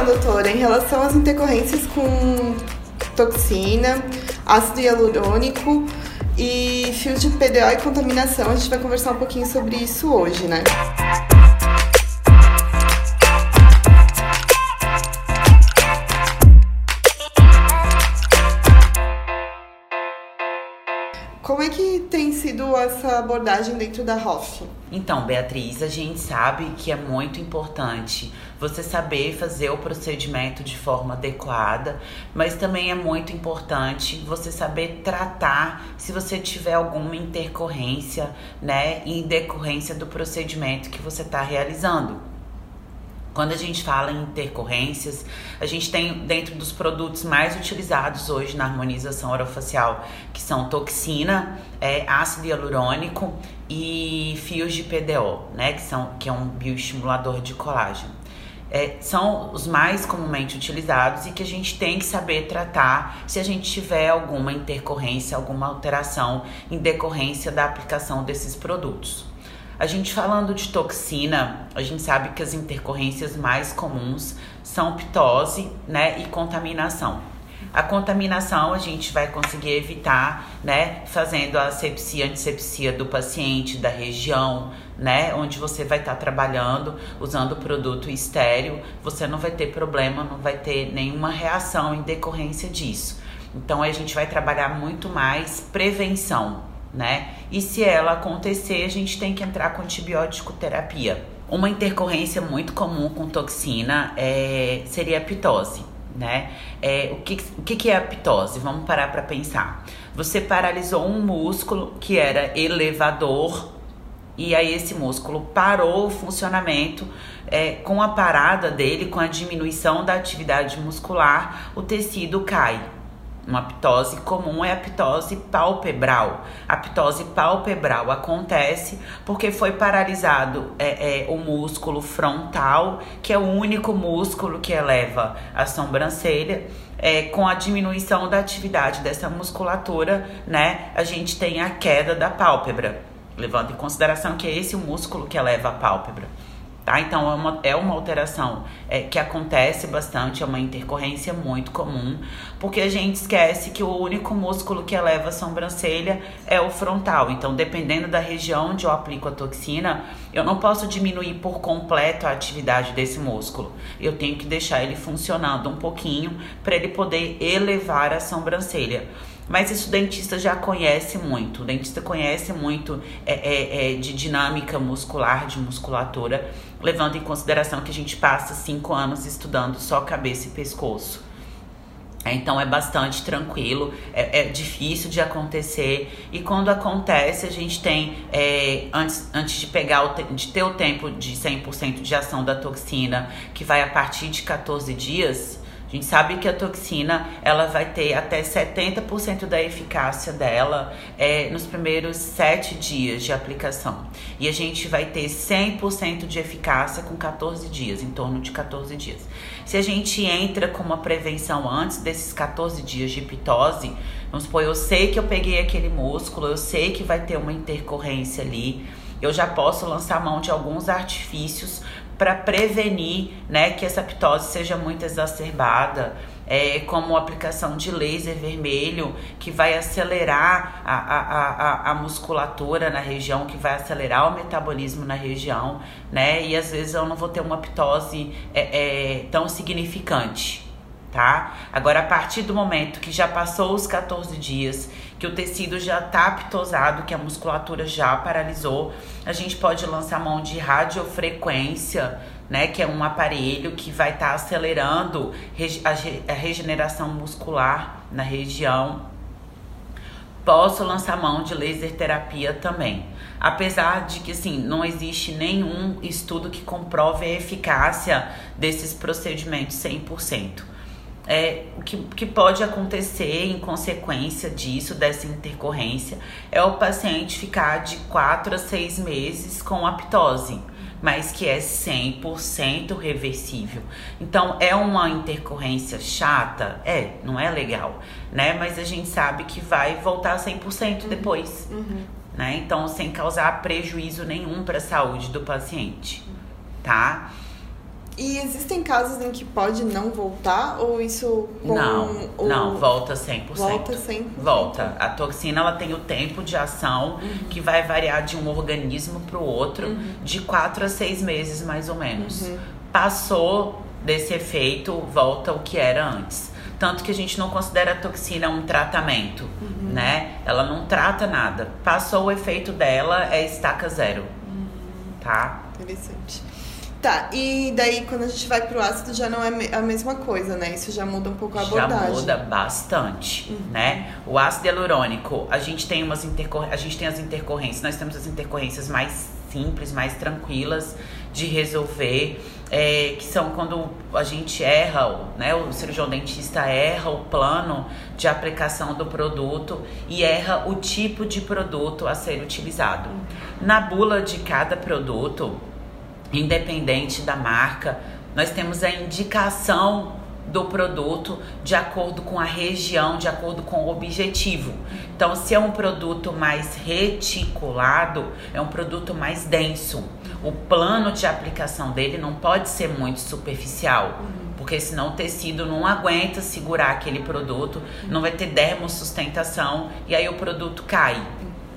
Então, doutora, em relação às intercorrências com toxina, ácido hialurônico e fios de PDO e contaminação, a gente vai conversar um pouquinho sobre isso hoje, né? Essa abordagem dentro da ROF? Então, Beatriz, a gente sabe que é muito importante você saber fazer o procedimento de forma adequada, mas também é muito importante você saber tratar se você tiver alguma intercorrência, né, em decorrência do procedimento que você está realizando. Quando a gente fala em intercorrências, a gente tem dentro dos produtos mais utilizados hoje na harmonização orofacial, que são toxina, é, ácido hialurônico e fios de PDO, né, que, são, que é um bioestimulador de colágeno. É, são os mais comumente utilizados e que a gente tem que saber tratar se a gente tiver alguma intercorrência, alguma alteração em decorrência da aplicação desses produtos. A gente falando de toxina, a gente sabe que as intercorrências mais comuns são ptose, né, e contaminação. A contaminação a gente vai conseguir evitar, né, fazendo a asepsia, antisepsia do paciente, da região, né, onde você vai estar tá trabalhando usando produto estéreo, você não vai ter problema, não vai ter nenhuma reação em decorrência disso. Então a gente vai trabalhar muito mais prevenção, né? E se ela acontecer, a gente tem que entrar com antibiótico terapia. Uma intercorrência muito comum com toxina é, seria a pitose, né? É, o que, o que é a pitose? Vamos parar para pensar. Você paralisou um músculo que era elevador e aí esse músculo parou o funcionamento. É, com a parada dele, com a diminuição da atividade muscular, o tecido cai. Uma ptose comum é a ptose palpebral. A ptose palpebral acontece porque foi paralisado é, é, o músculo frontal, que é o único músculo que eleva a sobrancelha. É, com a diminuição da atividade dessa musculatura, né, a gente tem a queda da pálpebra, levando em consideração que é esse o músculo que eleva a pálpebra. Tá? Então é uma, é uma alteração é, que acontece bastante, é uma intercorrência muito comum, porque a gente esquece que o único músculo que eleva a sobrancelha é o frontal. Então, dependendo da região onde eu aplico a toxina, eu não posso diminuir por completo a atividade desse músculo. Eu tenho que deixar ele funcionando um pouquinho para ele poder elevar a sobrancelha. Mas isso o dentista já conhece muito. O dentista conhece muito é, é, é, de dinâmica muscular, de musculatura, levando em consideração que a gente passa cinco anos estudando só cabeça e pescoço. É, então é bastante tranquilo, é, é, difícil de acontecer e quando acontece a gente tem, é, antes, antes de pegar o de ter o tempo de 100% de ação da toxina, que vai a partir de 14 dias, a gente sabe que a toxina ela vai ter até 70% da eficácia dela é, nos primeiros 7 dias de aplicação. E a gente vai ter 100% de eficácia com 14 dias, em torno de 14 dias. Se a gente entra com uma prevenção antes desses 14 dias de pitose, vamos supor, eu sei que eu peguei aquele músculo, eu sei que vai ter uma intercorrência ali, eu já posso lançar mão de alguns artifícios para prevenir né, que essa ptose seja muito exacerbada, é, como aplicação de laser vermelho, que vai acelerar a, a, a, a musculatura na região, que vai acelerar o metabolismo na região, né? E às vezes eu não vou ter uma ptose é, é, tão significante tá? Agora, a partir do momento que já passou os 14 dias, que o tecido já tá aptosado, que a musculatura já paralisou, a gente pode lançar mão de radiofrequência, né? Que é um aparelho que vai estar tá acelerando a regeneração muscular na região. Posso lançar mão de laser terapia também. Apesar de que, assim, não existe nenhum estudo que comprove a eficácia desses procedimentos 100% é, o que, que pode acontecer em consequência disso, dessa intercorrência, é o paciente ficar de 4 a 6 meses com aptose, mas que é 100% reversível. Então, é uma intercorrência chata? É, não é legal, né? Mas a gente sabe que vai voltar 100% depois, uhum. né? Então, sem causar prejuízo nenhum para a saúde do paciente, tá? E existem casos em que pode não voltar ou isso com Não, o- não, volta 100%. Volta 100%. Volta. A toxina ela tem o tempo de ação Uhum. que vai variar de um organismo para o outro, de 4 a 6 meses mais ou menos. Uhum. Passou desse efeito, volta o que era antes. Tanto que a gente não considera a toxina um tratamento, Uhum. né? Ela não trata nada. Passou o efeito dela, é estaca zero. Uhum. Tá? Interessante. Tá, e daí quando a gente vai pro ácido já não é a mesma coisa, né? Isso já muda um pouco a Já abordagem. muda bastante, Uhum. né? O ácido hialurônico, a gente tem umas intercor... a gente tem as intercorrências, nós temos as intercorrências mais simples, mais tranquilas de resolver, é, que são quando a gente erra, né? O cirurgião dentista erra o plano de aplicação do produto e erra o tipo de produto a ser utilizado. Na bula de cada produto, independente da marca, nós temos a indicação do produto de acordo com a região, de acordo com o objetivo. Então, se é um produto mais reticulado, é um produto mais denso. O plano de aplicação dele não pode ser muito superficial, porque senão o tecido não aguenta segurar aquele produto, não vai ter dermosustentação e aí o produto cai,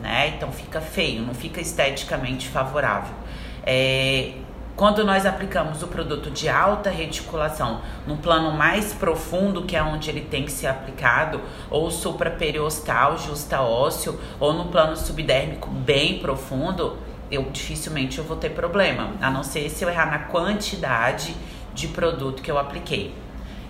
né? Então fica feio, não fica esteticamente favorável. É, quando nós aplicamos o produto de alta reticulação no plano mais profundo, que é onde ele tem que ser aplicado, ou supraperiostal, justa ósseo, ou no plano subdérmico bem profundo, eu dificilmente eu vou ter problema, a não ser se eu errar na quantidade de produto que eu apliquei.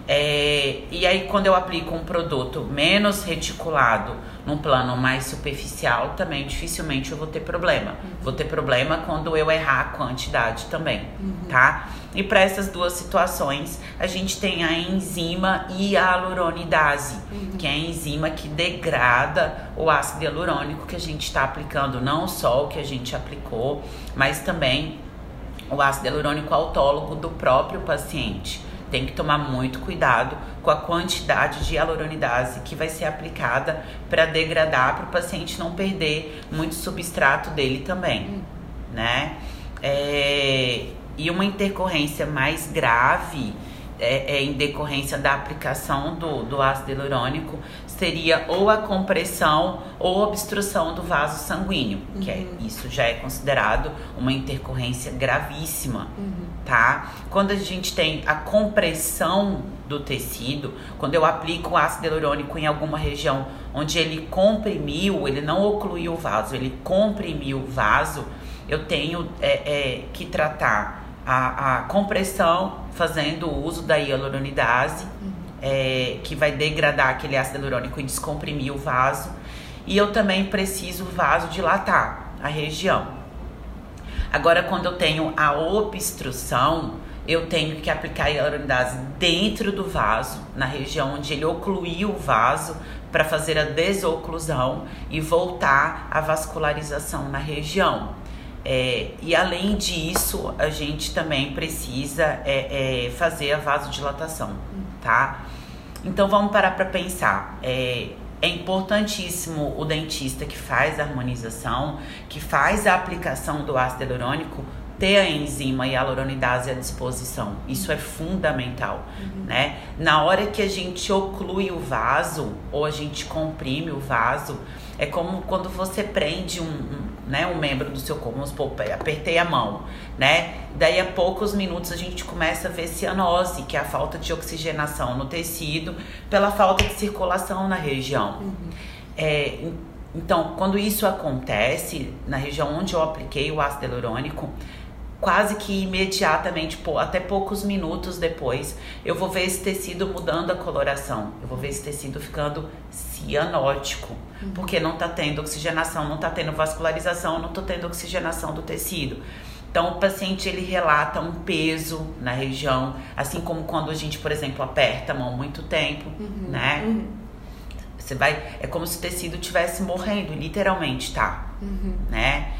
É, e aí, quando eu aplico um produto menos reticulado num plano mais superficial, também dificilmente eu vou ter problema. Vou ter problema quando eu errar a quantidade também, tá? E para essas duas situações, a gente tem a enzima hialuronidase, que é a enzima que degrada o ácido hialurônico que a gente está aplicando, não só o que a gente aplicou, mas também o ácido hialurônico autólogo do próprio paciente. Tem que tomar muito cuidado com a quantidade de hialuronidase que vai ser aplicada para degradar, para o paciente não perder muito substrato dele também, né? É, e uma intercorrência mais grave é, é em decorrência da aplicação do, do ácido hialurônico seria ou a compressão ou obstrução do vaso sanguíneo, que é, isso já é considerado uma intercorrência gravíssima, tá? Quando a gente tem a compressão do tecido, quando eu aplico o ácido hialurônico em alguma região onde ele comprimiu, ele não ocluiu o vaso, ele comprimiu o vaso, eu tenho é, é, que tratar a, a compressão fazendo o uso da hialuronidase, é, que vai degradar aquele ácido hialurônico e descomprimir o vaso. E eu também preciso vasodilatar a região. Agora, quando eu tenho a obstrução, eu tenho que aplicar a hialuronidase dentro do vaso, na região onde ele ocluiu o vaso, para fazer a desoclusão e voltar a vascularização na região. É, e além disso, a gente também precisa é, é, fazer a vasodilatação, tá? Então vamos parar para pensar. É, é importantíssimo o dentista que faz a harmonização, que faz a aplicação do ácido hialurônico, ter a enzima hialuronidase à disposição. Isso é fundamental, né? Na hora que a gente oclui o vaso ou a gente comprime o vaso, é como quando você prende um, um, né, um membro do seu corpo, vamos supor, apertei a mão, né? Daí a poucos minutos a gente começa a ver cianose, que é a falta de oxigenação no tecido, pela falta de circulação na região. É, então, quando isso acontece, na região onde eu apliquei o ácido hialurônico, quase que imediatamente, pô, até poucos minutos depois, eu vou ver esse tecido mudando a coloração. Eu vou ver esse tecido ficando cianótico, porque não tá tendo oxigenação, não tá tendo vascularização, não tô tendo oxigenação do tecido. Então, o paciente ele relata um peso na região, assim como quando a gente, por exemplo, aperta a mão muito tempo, né? Você vai, é como se o tecido estivesse morrendo, literalmente, tá? Né?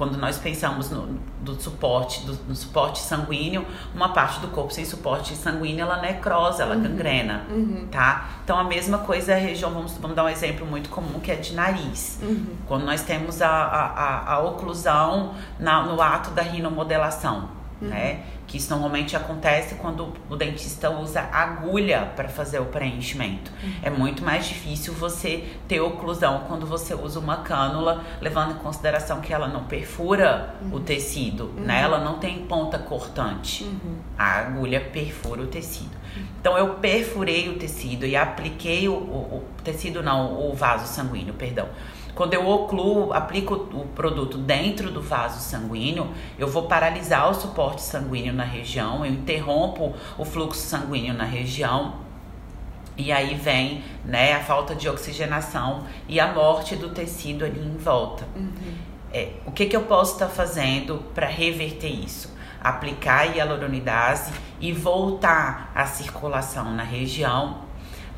Quando nós pensamos no, do suporte, do, no suporte sanguíneo, uma parte do corpo sem suporte sanguíneo, ela necrosa, ela gangrena, tá? Então, a mesma coisa é a região, vamos, vamos dar um exemplo muito comum, que é de nariz. Quando nós temos a, a, a, a oclusão na, no ato da rinomodelação, uhum. né? Que isso normalmente acontece quando o dentista usa agulha para fazer o preenchimento. Uhum. É muito mais difícil você ter oclusão quando você usa uma cânula, levando em consideração que ela não perfura uhum. o tecido, né? Uhum. Ela não tem ponta cortante. Uhum. A agulha perfura o tecido. Então eu perfurei o tecido e apliquei o, o, o tecido, não, o vaso sanguíneo, perdão quando eu ocluo, aplico o produto dentro do vaso sanguíneo, eu vou paralisar o suporte sanguíneo na região, eu interrompo o fluxo sanguíneo na região. E aí vem né, a falta de oxigenação e a morte do tecido ali em volta. Uhum. É, o que, que eu posso estar tá fazendo para reverter isso? Aplicar a hialuronidase e voltar a circulação na região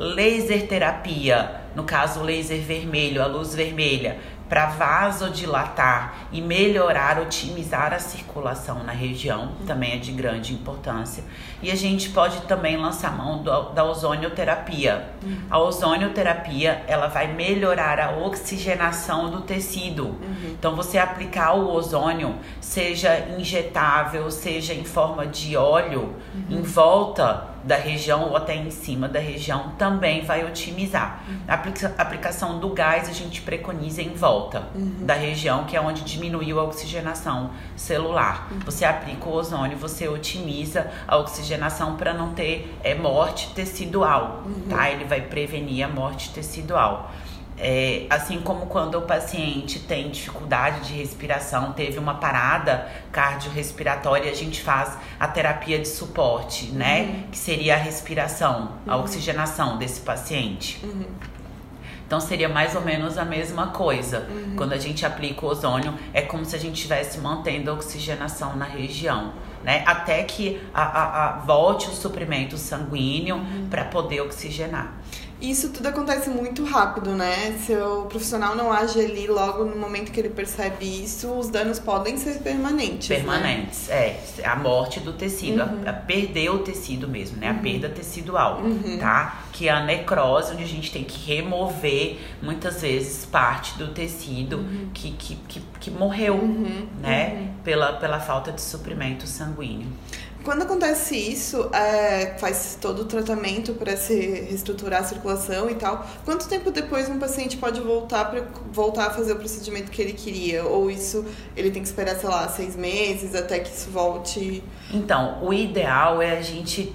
laser terapia, no caso laser vermelho, a luz vermelha, para vasodilatar e melhorar, otimizar a circulação na região, também é de grande importância. E a gente pode também lançar mão do, da ozonioterapia. Uhum. A ozonioterapia, ela vai melhorar a oxigenação do tecido. Uhum. Então, você aplicar o ozônio, seja injetável, seja em forma de óleo, uhum. em volta da região ou até em cima da região também vai otimizar. A aplica aplicação do gás a gente preconiza em volta uhum. da região, que é onde diminuiu a oxigenação celular. Uhum. Você aplica o ozônio, você otimiza a oxigenação para não ter é, morte tecidual, uhum. tá? Ele vai prevenir a morte tecidual. É, assim como quando o paciente tem dificuldade de respiração, teve uma parada cardiorrespiratória, a gente faz a terapia de suporte, né? uhum. né? Que seria a respiração, a uhum. oxigenação desse paciente. Uhum. Então seria mais ou menos a mesma coisa. Uhum. Quando a gente aplica o ozônio, é como se a gente estivesse mantendo a oxigenação na região. Né? Até que a, a, a volte o suprimento sanguíneo uhum. para poder oxigenar. Isso tudo acontece muito rápido, né? Se o profissional não age ali logo no momento que ele percebe isso, os danos podem ser permanentes. Né? Permanentes, né? é. A morte do tecido, uhum. a, a, perder o tecido mesmo, né? Uhum. A perda tecidual, uhum. tá? Que é a necrose, onde a gente tem que remover muitas vezes parte do tecido uhum. que, que, que, que, morreu, uhum. né? Uhum. Pela, pela falta de suprimento sanguíneo. Quando acontece isso, é, faz todo o tratamento para se reestruturar a circulação e tal. Quanto tempo depois um paciente pode voltar para voltar a fazer o procedimento que ele queria? Ou isso ele tem que esperar, sei lá, seis meses até que isso volte? Então, o ideal é a gente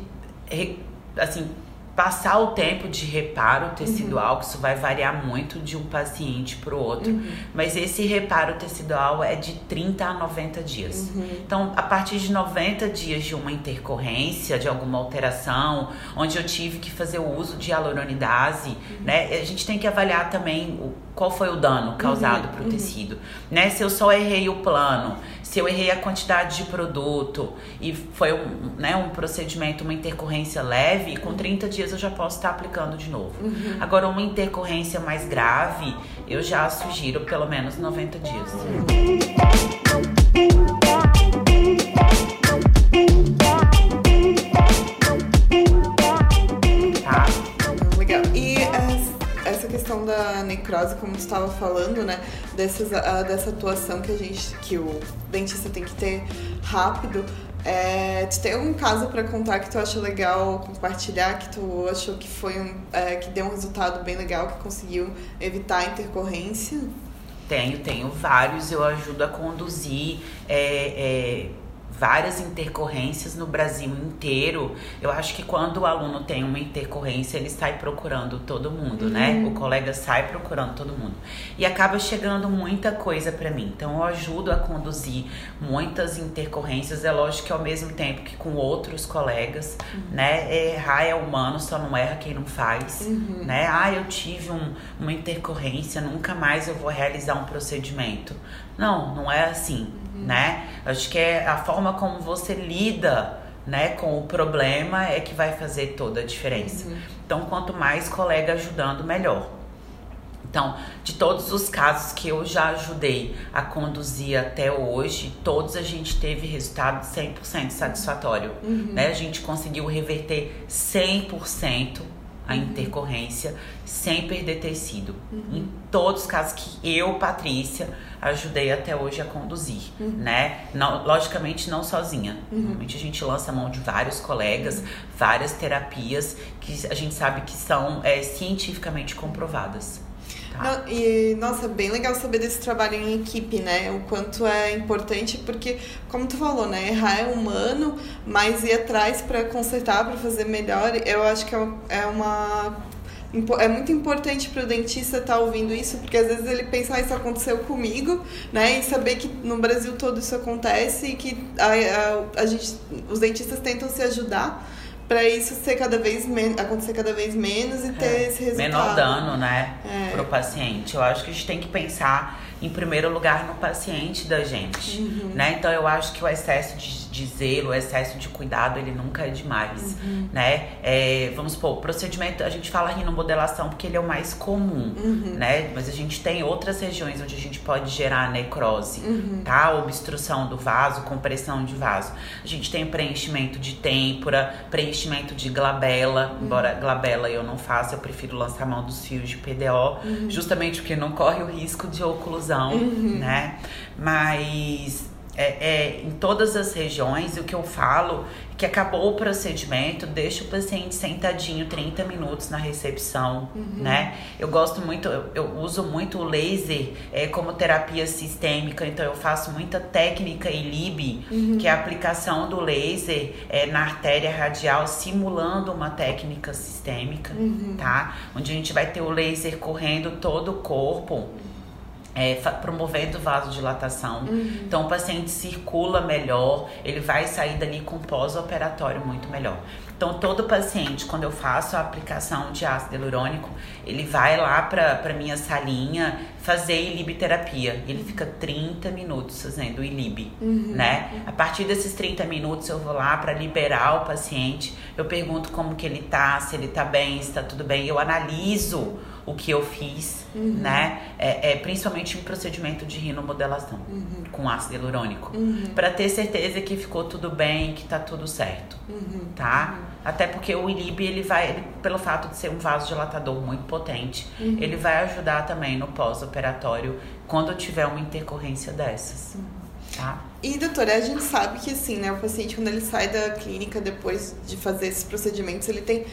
assim passar o tempo de reparo tecidual, uhum. que isso vai variar muito de um paciente para o outro, uhum. mas esse reparo tecidual é de 30 a 90 dias. Uhum. Então, a partir de 90 dias de uma intercorrência, de alguma alteração, onde eu tive que fazer o uso de hialuronidase, uhum. né, a gente tem que avaliar também o qual foi o dano causado uhum, para o uhum. tecido, né? Se eu só errei o plano, se eu errei a quantidade de produto e foi um, né, um procedimento, uma intercorrência leve, com 30 dias eu já posso estar aplicando de novo. Uhum. Agora, uma intercorrência mais grave, eu já sugiro pelo menos 90 dias. questão como estava falando, né? Dessas, a, dessa atuação que a gente, que o dentista tem que ter rápido. É, tu tem algum caso para contar que tu acha legal compartilhar, que tu achou que foi um, é, que deu um resultado bem legal, que conseguiu evitar a intercorrência? Tenho, tenho vários. Eu ajudo a conduzir. É várias intercorrências no Brasil inteiro. Eu acho que quando o aluno tem uma intercorrência, ele sai procurando todo mundo, né? uhum. né? O colega sai procurando todo mundo. E acaba chegando muita coisa para mim. Então eu ajudo a conduzir muitas intercorrências, é lógico que ao mesmo tempo que com outros colegas, uhum. né? Errar é humano, só não erra quem não faz, uhum. né? Ah, eu tive um, uma intercorrência, nunca mais eu vou realizar um procedimento. Não, não é assim né? Acho que é a forma como você lida né, com o problema é que vai fazer toda a diferença. Uhum. Então, quanto mais colega ajudando, melhor. Então, de todos os casos que eu já ajudei a conduzir até hoje, todos a gente teve resultado 100% satisfatório. Uhum. Né? A gente conseguiu reverter 100% a intercorrência sem perder tecido. Uhum. Em todos os casos que eu, Patrícia, ajudei até hoje a conduzir, uhum. né? Não, logicamente não sozinha. Uhum. Normalmente a gente lança a mão de vários colegas, várias terapias que a gente sabe que são é, cientificamente comprovadas. Tá. e, nossa, bem legal saber desse trabalho em equipe, né? O quanto é importante, porque, como tu falou, né? Errar é humano, mas ir atrás para consertar, para fazer melhor, eu acho que é, é uma é muito importante para o dentista estar tá ouvindo isso, porque às vezes ele pensa, ah, isso aconteceu comigo, né? E saber que no Brasil todo isso acontece e que a, a, a gente, os dentistas tentam se ajudar para isso ser cada vez acontecer cada vez menos e ter é, esse resultado. Menor dano, né, é. pro paciente. Eu acho que a gente tem que pensar em primeiro lugar no paciente da gente, uhum. né? Então eu acho que o excesso de, de, zelo, o excesso de cuidado, ele nunca é demais, uhum. né? É, vamos supor, o procedimento, a gente fala rinomodelação porque ele é o mais comum, uhum. né? Mas a gente tem outras regiões onde a gente pode gerar necrose, uhum. tá? Obstrução do vaso, compressão de vaso. A gente tem preenchimento de têmpora, preenchimento de glabela, uhum. embora glabela eu não faça, eu prefiro lançar mão dos fios de PDO, uhum. justamente porque não corre o risco de oclusão uhum. né? Mas é, é, em todas as regiões, o que eu falo é que acabou o procedimento, deixa o paciente sentadinho 30 minutos na recepção, uhum. né? Eu gosto muito, eu, eu uso muito o laser é, como terapia sistêmica, então eu faço muita técnica ILIB, uhum. que é a aplicação do laser é, na artéria radial, simulando uma técnica sistêmica, uhum. tá? Onde a gente vai ter o laser correndo todo o corpo é, promovendo vasodilatação. Uhum. Então o paciente circula melhor, ele vai sair dali com pós-operatório muito melhor. Então todo paciente, quando eu faço a aplicação de ácido hialurônico, ele vai lá para minha salinha fazer ilibterapia. Ele fica 30 minutos fazendo ilib, uhum. né? A partir desses 30 minutos eu vou lá para liberar o paciente. Eu pergunto como que ele tá, se ele tá bem, se tá tudo bem. Eu analiso o que eu fiz, uhum. né? É, é, principalmente em procedimento de rinomodelação uhum. com ácido hialurônico. Uhum. para ter certeza que ficou tudo bem, que tá tudo certo, uhum. tá? Uhum. Até porque o ILIB, ele vai, ele, pelo fato de ser um vasodilatador muito potente, uhum. ele vai ajudar também no pós-operatório quando tiver uma intercorrência dessas. Tá? E, doutora, a gente sabe que, assim, né, o paciente, quando ele sai da clínica depois de fazer esses procedimentos, ele tem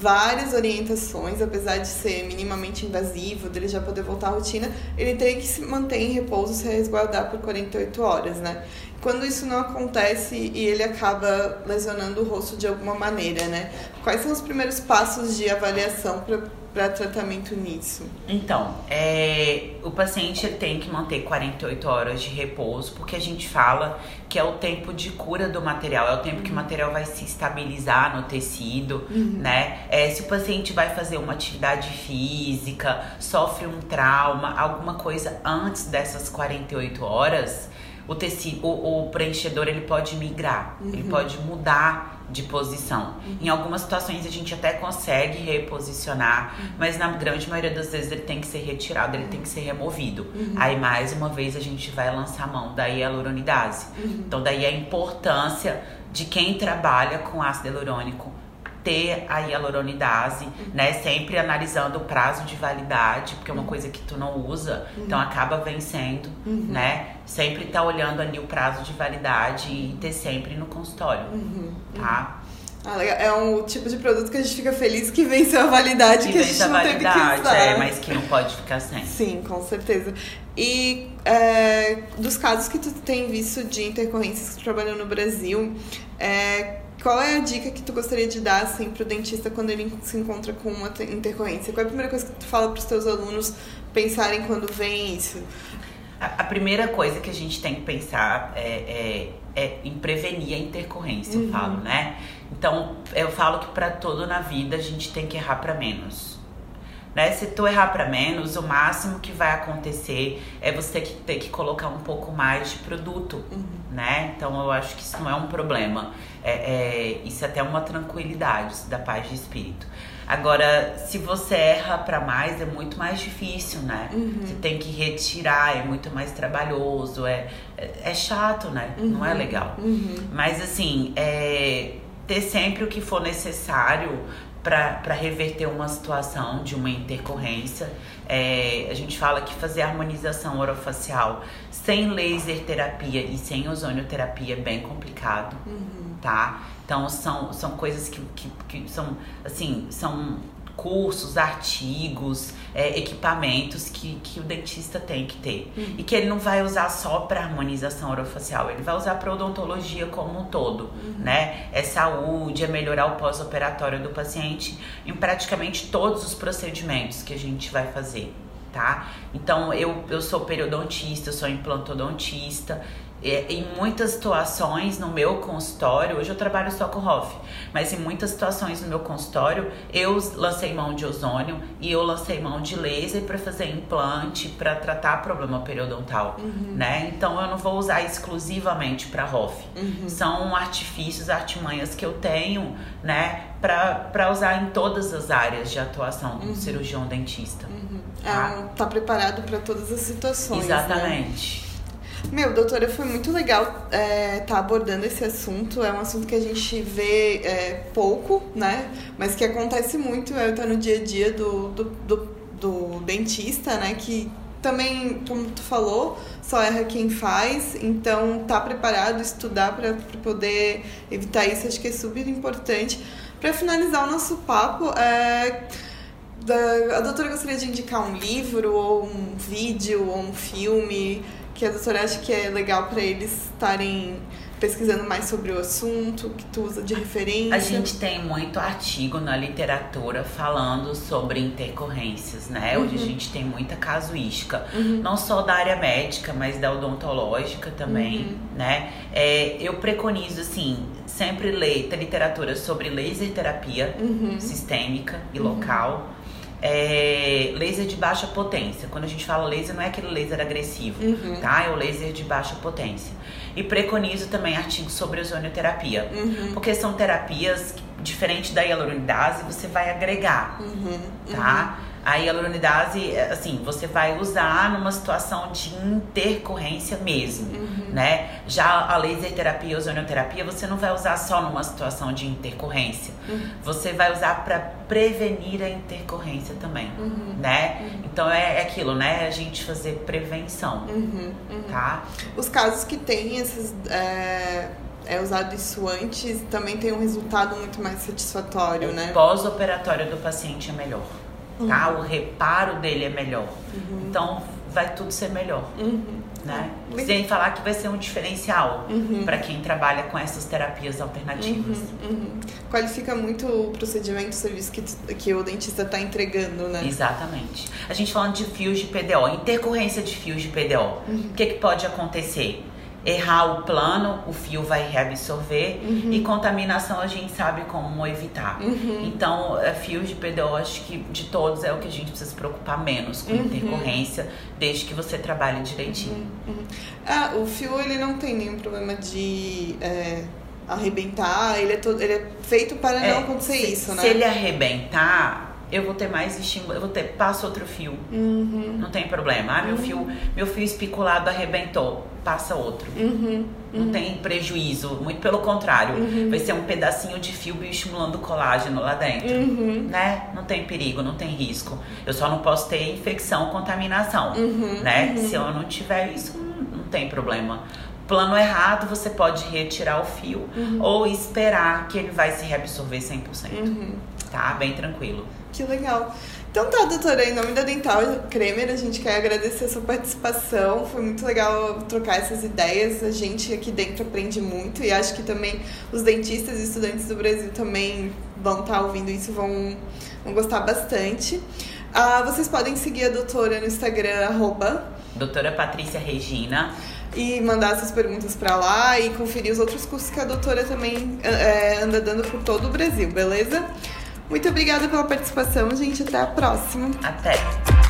várias orientações, apesar de ser minimamente invasivo, dele já poder voltar à rotina, ele tem que se manter em repouso, se resguardar por 48 horas, né? Quando isso não acontece e ele acaba lesionando o rosto de alguma maneira, né? Quais são os primeiros passos de avaliação para para tratamento nisso? Então, é, o paciente tem que manter 48 horas de repouso, porque a gente fala que é o tempo de cura do material, é o tempo que o material vai se estabilizar no tecido, uhum. né? É, se o paciente vai fazer uma atividade física, sofre um trauma, alguma coisa antes dessas 48 horas, o tecido, o, o preenchedor ele pode migrar, uhum. ele pode mudar de posição. Uhum. Em algumas situações a gente até consegue reposicionar, uhum. mas na grande maioria das vezes ele tem que ser retirado, ele tem que ser removido. Uhum. Aí mais uma vez a gente vai lançar a mão da hialuronidase. Uhum. Então daí a importância de quem trabalha com ácido hialurônico ter a hialuronidase, uhum. né? Sempre analisando o prazo de validade, porque é uma coisa que tu não usa, uhum. então acaba vencendo, uhum. né? Sempre tá olhando ali o prazo de validade e ter sempre no consultório, tá? Ah, é um tipo de produto que a gente fica feliz que venceu a validade, que, que a gente a não teve que usar. É, mas que não pode ficar sem. Sim, com certeza. E é, dos casos que tu tem visto de intercorrências que tu trabalhou no Brasil, é, qual é a dica que tu gostaria de dar assim pro dentista quando ele se encontra com uma intercorrência? Qual é a primeira coisa que tu fala para os teus alunos pensarem quando vem isso? A, a, primeira coisa que a gente tem que pensar é, é, é em prevenir a intercorrência, uhum. eu falo, né? Então, eu falo que para tudo na vida a gente tem que errar para menos. Né? Se tu errar para menos, o máximo que vai acontecer é você ter que, ter que colocar um pouco mais de produto, uhum. né? Então eu acho que isso não é um problema. É, é, isso é até uma tranquilidade, dá paz de espírito. Agora, se você erra para mais, é muito mais difícil, né? Uhum. Você tem que retirar, é muito mais trabalhoso, é, é, é chato, né? Uhum. Não é uhum. legal. Uhum. Mas assim, é, ter sempre o que for necessário para reverter uma situação de uma intercorrência. É, a gente fala que fazer harmonização orofacial sem laser terapia e sem ozonioterapia é bem complicado, uhum. tá? Então são, são coisas que, que, que são assim, são cursos, artigos, é, equipamentos que, que o dentista tem que ter. Uhum. E que ele não vai usar só para harmonização orofacial, ele vai usar para odontologia como um todo, uhum. né? É saúde, é melhorar o pós-operatório do paciente em praticamente todos os procedimentos que a gente vai fazer. Tá? Então eu, eu sou periodontista, eu sou implantodontista, em muitas situações no meu consultório, hoje eu trabalho só com ROF, mas em muitas situações no meu consultório eu lancei mão de ozônio e eu lancei mão de laser para fazer implante, para tratar problema periodontal, uhum. né? Então eu não vou usar exclusivamente para ROF. Uhum. São artifícios, artimanhas que eu tenho, né, para usar em todas as áreas de atuação do uhum. cirurgião dentista. Uhum. Tá? É, tá preparado para todas as situações. Né? Exatamente. Né? Meu, doutora, foi muito legal estar é, tá abordando esse assunto. É um assunto que a gente vê é, pouco, né? Mas que acontece muito, é, tá no dia a dia do, do, do, do dentista, né? Que também, como tu falou, só erra quem faz, então tá preparado, estudar para poder evitar isso, acho que é super importante. Para finalizar o nosso papo, é, a doutora gostaria de indicar um livro, ou um vídeo, ou um filme que a doutora acha que é legal para eles estarem pesquisando mais sobre o assunto, que tu usa de referência? A gente tem muito artigo na literatura falando sobre intercorrências, né? Uhum. Hoje a gente tem muita casuística, uhum. não só da área médica, mas da odontológica também, uhum. né? É, eu preconizo, assim, sempre ler literatura sobre laser terapia uhum. sistêmica e uhum. local é, laser de baixa potência. Quando a gente fala laser, não é aquele laser agressivo, uhum. tá? É o laser de baixa potência. E preconizo também artigos sobre ozonioterapia. Uhum. Porque são terapias, diferente da hialuronidase, você vai agregar, uhum. tá? A hialuronidase, assim, você vai usar numa situação de intercorrência mesmo, uhum. né? Já a laser terapia, ozonioterapia, você não vai usar só numa situação de intercorrência. Uhum. Você vai usar para prevenir a intercorrência também, uhum. né? Uhum. Então é, é aquilo, né? A gente fazer prevenção, uhum. Uhum. tá? Os casos que tem esses... É é usado isso antes, também tem um resultado muito mais satisfatório, o né? Pós-operatório do paciente é melhor tá? Uhum. O reparo dele é melhor. Uhum. Então vai tudo ser melhor. Uhum. Né? Uhum. Sem falar que vai ser um diferencial uhum. para quem trabalha com essas terapias alternativas. Uhum. uhum. Qualifica muito o procedimento, o serviço que, que o dentista está entregando, né? Exatamente. A gente falando de fios de PDO, intercorrência de fios de PDO. O que, que pode acontecer? Errar o plano, o fio vai reabsorver uhum. e contaminação a gente sabe como evitar. Uhum. Então, é, fios de PDO, acho que de todos é o que a gente precisa se preocupar menos com uhum. intercorrência, desde que você trabalhe direitinho. Ah, o fio ele não tem nenhum problema de é, arrebentar, ele é, todo, ele é feito para é, não acontecer se, isso, né? Se ele arrebentar, eu vou ter mais estímulo, eu vou ter, passo outro fio. Uhum. Não tem problema. Ah, meu uhum. fio, meu fio especulado arrebentou, passa outro. Uhum. Não uhum. tem prejuízo, muito pelo contrário. Uhum. Vai ser um pedacinho de fio bioestimulando o colágeno lá dentro. Uhum. Né? Não tem perigo, não tem risco. Eu só não posso ter infecção, contaminação. Né? Se eu não tiver isso, não tem problema plano errado, você pode retirar o fio uhum. ou esperar que ele vai se reabsorver 100%. Uhum. Tá? Bem tranquilo. Que legal. Então tá, doutora, em nome da Dental Kremer, a gente quer agradecer a sua participação. Foi muito legal trocar essas ideias. A gente aqui dentro aprende muito e acho que também os dentistas e estudantes do Brasil também vão estar tá ouvindo isso, vão, vão gostar bastante. Ah, vocês podem seguir a doutora no Instagram, arroba... Doutora Patrícia Regina e mandar essas perguntas para lá e conferir os outros cursos que a doutora também é, anda dando por todo o Brasil, beleza? Muito obrigada pela participação, gente. Até a próxima. Até.